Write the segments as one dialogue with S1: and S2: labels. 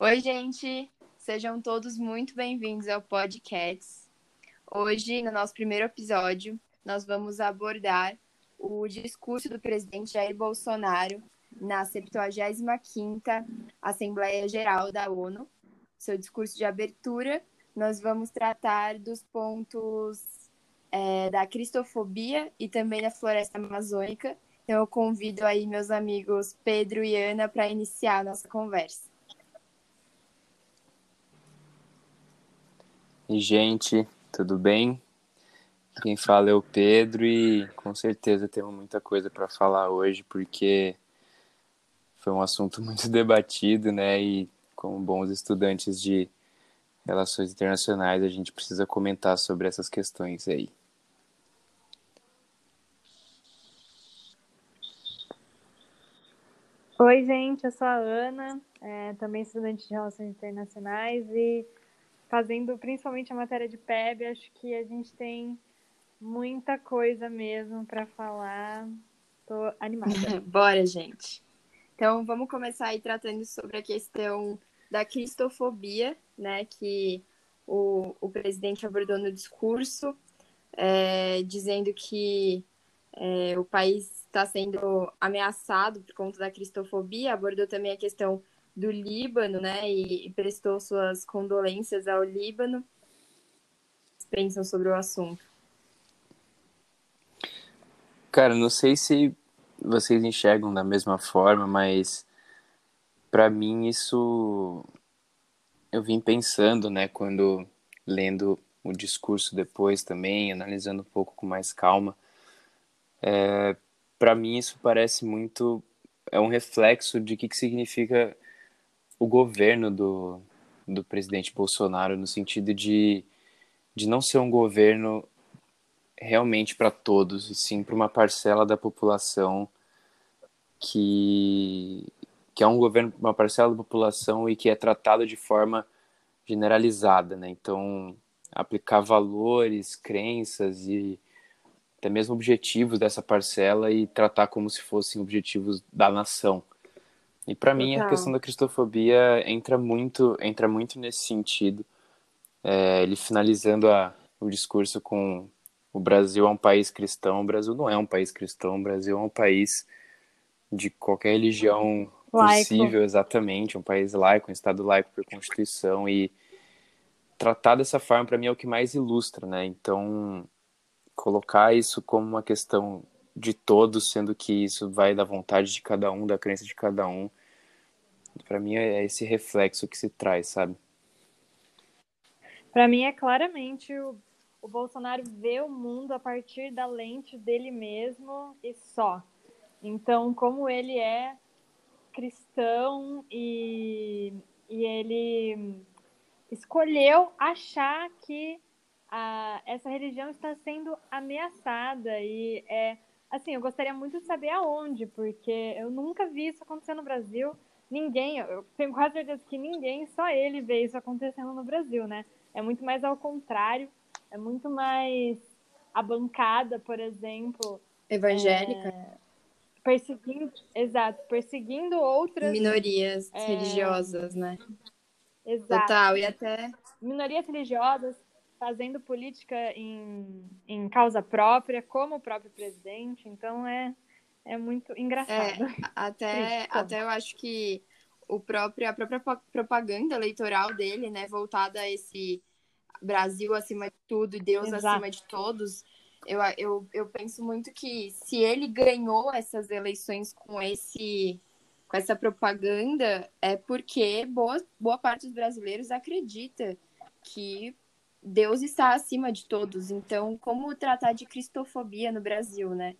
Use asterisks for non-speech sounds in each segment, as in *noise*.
S1: Oi, gente! Sejam todos muito bem-vindos ao Podcasts. Hoje, no nosso primeiro episódio, nós vamos abordar o discurso do presidente Jair Bolsonaro na 75ª Assembleia Geral da ONU. Seu discurso de abertura, nós vamos tratar dos pontos é, da cristofobia e também da floresta amazônica. Então, eu convido aí meus amigos Pedro e Ana para iniciar a nossa conversa.
S2: E, gente, tudo bem? Quem fala é o Pedro e com certeza temos muita coisa para falar hoje, porque foi um assunto *laughs* muito debatido, né? E como bons estudantes de relações internacionais, a gente precisa comentar sobre essas questões aí.
S3: Oi, gente, eu sou a Ana, é, também estudante de Relações Internacionais e fazendo principalmente a matéria de PEB, acho que a gente tem muita coisa mesmo para falar. Tô animada. *laughs*
S1: Bora, gente. Então, vamos começar aí tratando sobre a questão da cristofobia, né, que o, o presidente abordou no discurso, é, dizendo que é, o país está sendo ameaçado por conta da cristofobia, abordou também a questão do Líbano, né, e, prestou suas condolências ao Líbano. Pensam sobre o assunto?
S2: Cara, não sei se vocês enxergam da mesma forma, mas para mim isso eu vim pensando, né, quando lendo o discurso depois também, analisando um pouco com mais calma. É, para mim isso parece muito é um reflexo de que que significa o governo do, do presidente Bolsonaro no sentido de, de não ser um governo realmente para todos, e sim para uma parcela da população que, que é um governo para uma parcela da população e que é tratado de forma generalizada, né? Então, aplicar valores, crenças e até mesmo objetivos dessa parcela e tratar como se fossem objetivos da nação. E para mim a questão da cristofobia entra muito, entra muito nesse sentido. É, ele finalizando a, o discurso com o Brasil é um país cristão, o Brasil não é um país cristão, o Brasil é um país de qualquer religião laico. possível, exatamente, um país laico, um estado laico por constituição e tratar dessa forma para mim é o que mais ilustra, né? Então, colocar isso como uma questão de todos, sendo que isso vai da vontade de cada um, da crença de cada um. Para mim é esse reflexo que se traz, sabe?
S3: Para mim é claramente o, o Bolsonaro vê o mundo a partir da lente dele mesmo e só. Então, como ele é cristão e, e ele escolheu achar que a, essa religião está sendo ameaçada e é assim, eu gostaria muito de saber aonde, porque eu nunca vi isso acontecer no Brasil. Ninguém, eu tenho quase certeza que ninguém, só ele vê isso acontecendo no Brasil, né? É muito mais ao contrário, é muito mais a bancada, por exemplo,
S1: evangélica,
S3: é, perseguindo, exato, perseguindo outras
S1: minorias é, religiosas, né?
S3: Exato.
S1: Total, e até
S3: minorias religiosas, fazendo política em, em causa própria, como o próprio presidente, então é, é muito engraçado.
S1: É, *laughs* até, até eu acho que o próprio, a própria propaganda eleitoral dele, né, voltada a esse Brasil acima de tudo e Deus Exato. acima de todos, eu, eu, eu penso muito que se ele ganhou essas eleições com esse com essa propaganda é porque boa, boa parte dos brasileiros acredita que Deus está acima de todos. Então, como tratar de cristofobia no Brasil, né?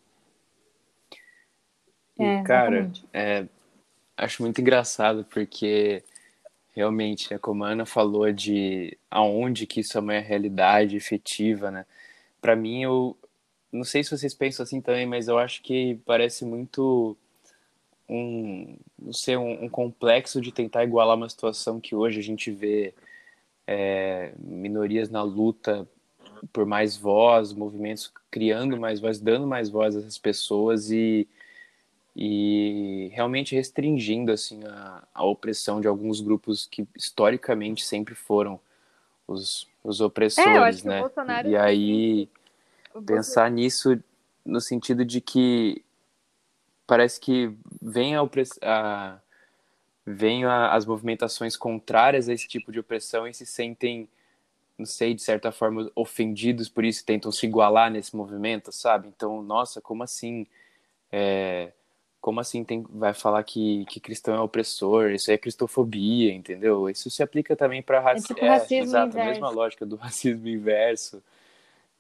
S2: E, é, cara, é, acho muito engraçado porque realmente, né, como a Ana falou de aonde que isso é uma realidade efetiva, né? Para mim, eu não sei se vocês pensam assim também, mas eu acho que parece muito um, não sei, um, um complexo de tentar igualar uma situação que hoje a gente vê é, minorias na luta por mais voz, movimentos criando mais voz, dando mais voz a essas pessoas e, e realmente restringindo assim a, a opressão de alguns grupos que historicamente sempre foram os, os opressores, é, né? E aí pensar nisso no sentido de que parece que vem a, a vem a, as movimentações contrárias a esse tipo de opressão e se sentem não sei, de certa forma ofendidos por isso, tentam se igualar nesse movimento, sabe? Então, nossa, como assim? É, como assim tem, vai falar que, que cristão é opressor? Isso é cristofobia, entendeu? Isso se aplica também para raci é tipo é, racismo. Exato, inverso. a mesma lógica do *laughs* racismo inverso,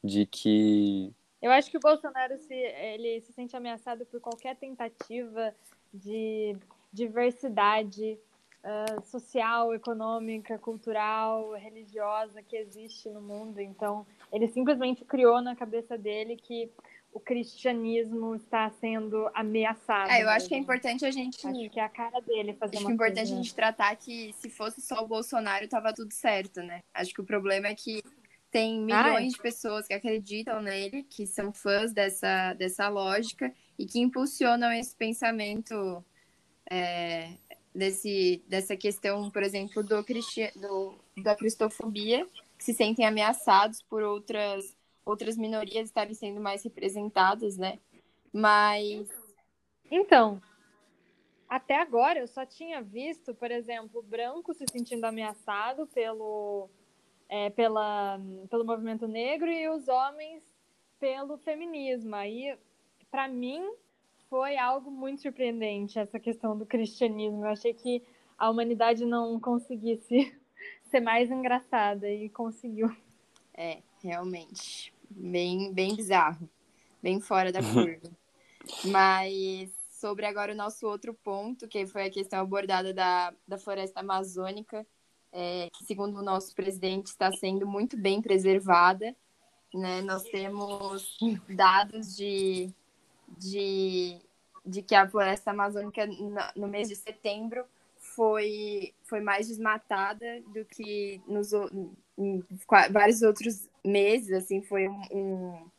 S2: de que.
S3: Eu acho que o Bolsonaro se, ele se sente ameaçado por qualquer tentativa de diversidade uh, social, econômica, cultural, religiosa que existe no mundo. Então, ele simplesmente criou na cabeça dele que o cristianismo está sendo ameaçado.
S1: É, eu acho que é importante a gente.
S3: Acho que é a cara dele fazer
S1: acho
S3: uma
S1: que é importante
S3: coisa.
S1: a gente tratar que se fosse só o Bolsonaro, tava tudo certo, né? Acho que o problema é que tem milhões Ai. de pessoas que acreditam nele, que são fãs dessa, dessa lógica e que impulsionam esse pensamento é, desse, dessa questão, por exemplo, do, cristi do, da cristofobia, que se sentem ameaçados por outras outras minorias estarem sendo mais representadas, né? Mas.
S3: Então, até agora eu só tinha visto, por exemplo, o branco se sentindo ameaçado pelo, é, pela, pelo movimento negro e os homens pelo feminismo. Aí, para mim, foi algo muito surpreendente essa questão do cristianismo. Eu achei que a humanidade não conseguisse *laughs* ser mais engraçada e conseguiu.
S1: É, realmente bem, bem bizarro, bem fora da *laughs* curva. Mas sobre agora o nosso outro ponto, que foi a questão abordada da, da floresta amazônica, é, que segundo o nosso presidente está sendo muito bem preservada. Né? Nós temos dados de, de, de que a floresta amazônica no mês de setembro foi, foi mais desmatada do que nos em vários outros meses, assim, foi um, um,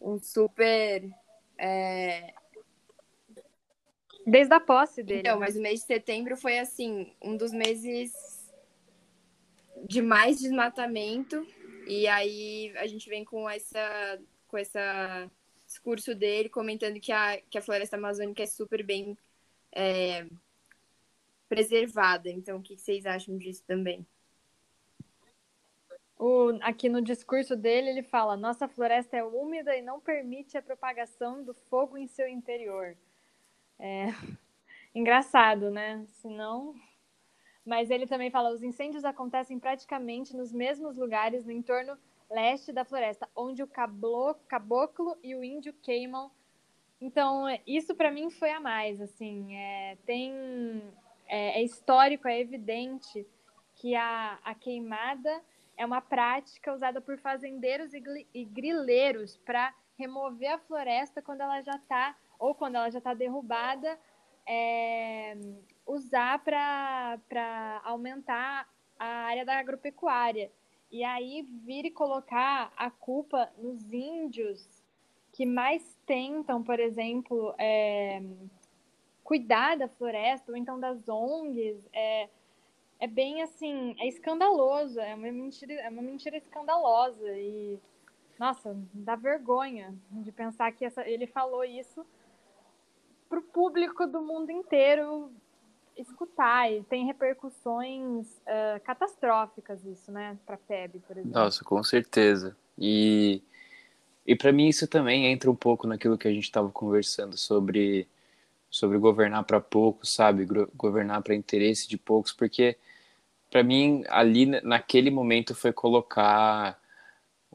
S1: um super. É...
S3: Desde a posse dele.
S1: Então, né? mas o mês de setembro foi, assim, um dos meses de mais desmatamento. E aí a gente vem com essa com essa discurso dele comentando que a, que a floresta amazônica é super bem é, preservada. Então, o que vocês acham disso também?
S3: O, aqui no discurso dele, ele fala: nossa floresta é úmida e não permite a propagação do fogo em seu interior. É *laughs* engraçado, né? Senão. Mas ele também fala: os incêndios acontecem praticamente nos mesmos lugares no entorno leste da floresta, onde o caboclo e o índio queimam. Então, isso para mim foi a mais. Assim, é, tem, é, é histórico, é evidente que a, a queimada é uma prática usada por fazendeiros e grileiros para remover a floresta quando ela já está ou quando ela já está derrubada, é, usar para aumentar a área da agropecuária. E aí vir e colocar a culpa nos índios que mais tentam, por exemplo, é, cuidar da floresta, ou então das ONGs, é, é bem assim, é escandaloso, é uma mentira, é uma mentira escandalosa e nossa, dá vergonha de pensar que essa, ele falou isso para o público do mundo inteiro escutar e tem repercussões uh, catastróficas isso, né, para FEB, por exemplo.
S2: Nossa, com certeza. E e para mim isso também entra um pouco naquilo que a gente estava conversando sobre sobre governar para poucos, sabe? Governar para interesse de poucos, porque para mim, ali naquele momento foi colocar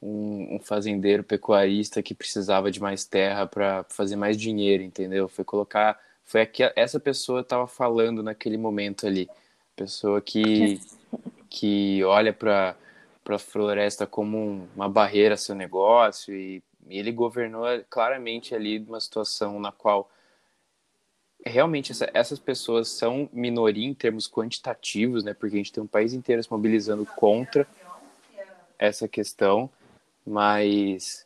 S2: um, um, fazendeiro pecuarista que precisava de mais terra para fazer mais dinheiro, entendeu? Foi colocar. Foi aqui, essa pessoa estava falando naquele momento ali. Pessoa que, que olha para a floresta como um, uma barreira a seu negócio e, e ele governou claramente ali uma situação na qual realmente essa, essas pessoas são minoria em termos quantitativos, né? Porque a gente tem um país inteiro se mobilizando contra essa questão, mas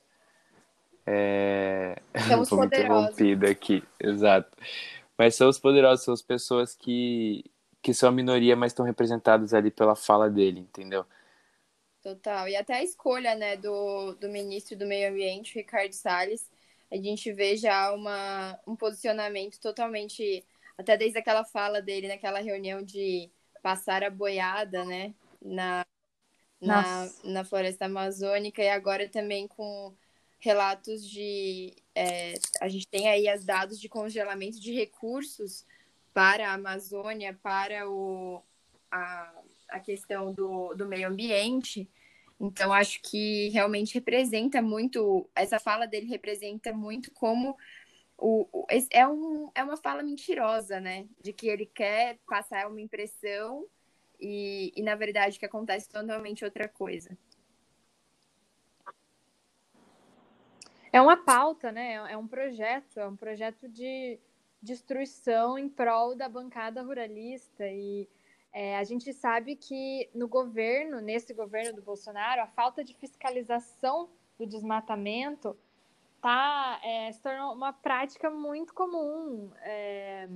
S2: É... *laughs*
S1: Estamos
S2: Fomos interrompida aqui, exato. Mas são os poderosos, são as pessoas que, que são a minoria, mas estão representadas ali pela fala dele, entendeu?
S1: Total. E até a escolha, né, do, do ministro do Meio Ambiente, Ricardo Salles, a gente vê já uma, um posicionamento totalmente, até desde aquela fala dele naquela reunião de passar a boiada, né, na, na, na floresta amazônica e agora também com relatos de. É, a gente tem aí os dados de congelamento de recursos para a Amazônia, para o, a, a questão do, do meio ambiente. Então, acho que realmente representa muito, essa fala dele representa muito como o, o, é, um, é uma fala mentirosa, né? De que ele quer passar uma impressão e, e na verdade, que acontece totalmente outra coisa.
S3: É uma pauta, né? É um projeto, é um projeto de destruição em prol da bancada ruralista e é, a gente sabe que no governo, nesse governo do Bolsonaro, a falta de fiscalização do desmatamento tá, é, se tornou uma prática muito comum. É,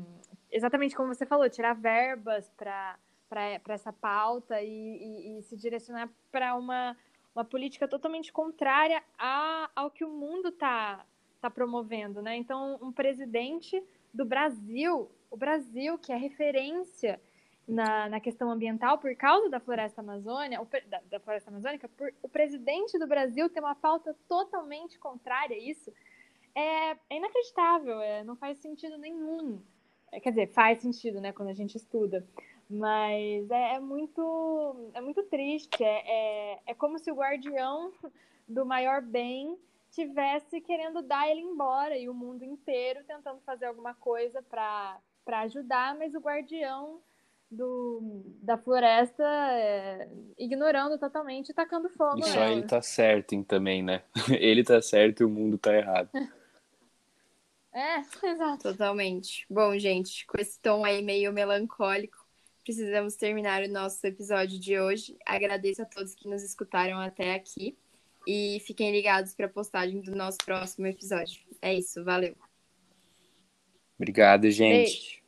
S3: exatamente como você falou, tirar verbas para essa pauta e, e, e se direcionar para uma, uma política totalmente contrária a, ao que o mundo está tá promovendo. Né? Então, um presidente do Brasil, o Brasil, que é referência na, na questão ambiental por causa da floresta amazônia, o, da, da, floresta amazônica, por, o presidente do Brasil tem uma pauta totalmente contrária a isso, é, é inacreditável, é, não faz sentido nenhum. É, quer dizer, faz sentido, né, quando a gente estuda, mas é, é muito, é muito triste. É, é, é como se o guardião *laughs* do maior bem tivesse querendo dar ele embora e o mundo inteiro tentando fazer alguma coisa para ajudar, mas o guardião do, da floresta é, ignorando totalmente e tacando fogo.
S2: E só ele tá certo hein, também, né? *laughs* Ele tá certo e o mundo tá errado. *laughs*
S3: É, exato.
S1: Totalmente. Bom, gente, com esse tom aí meio melancólico, precisamos terminar o nosso episódio de hoje. Agradeço a todos que nos escutaram até aqui e fiquem ligados para a postagem do nosso próximo episódio. É isso, valeu.
S2: Obrigado, gente. Beijo.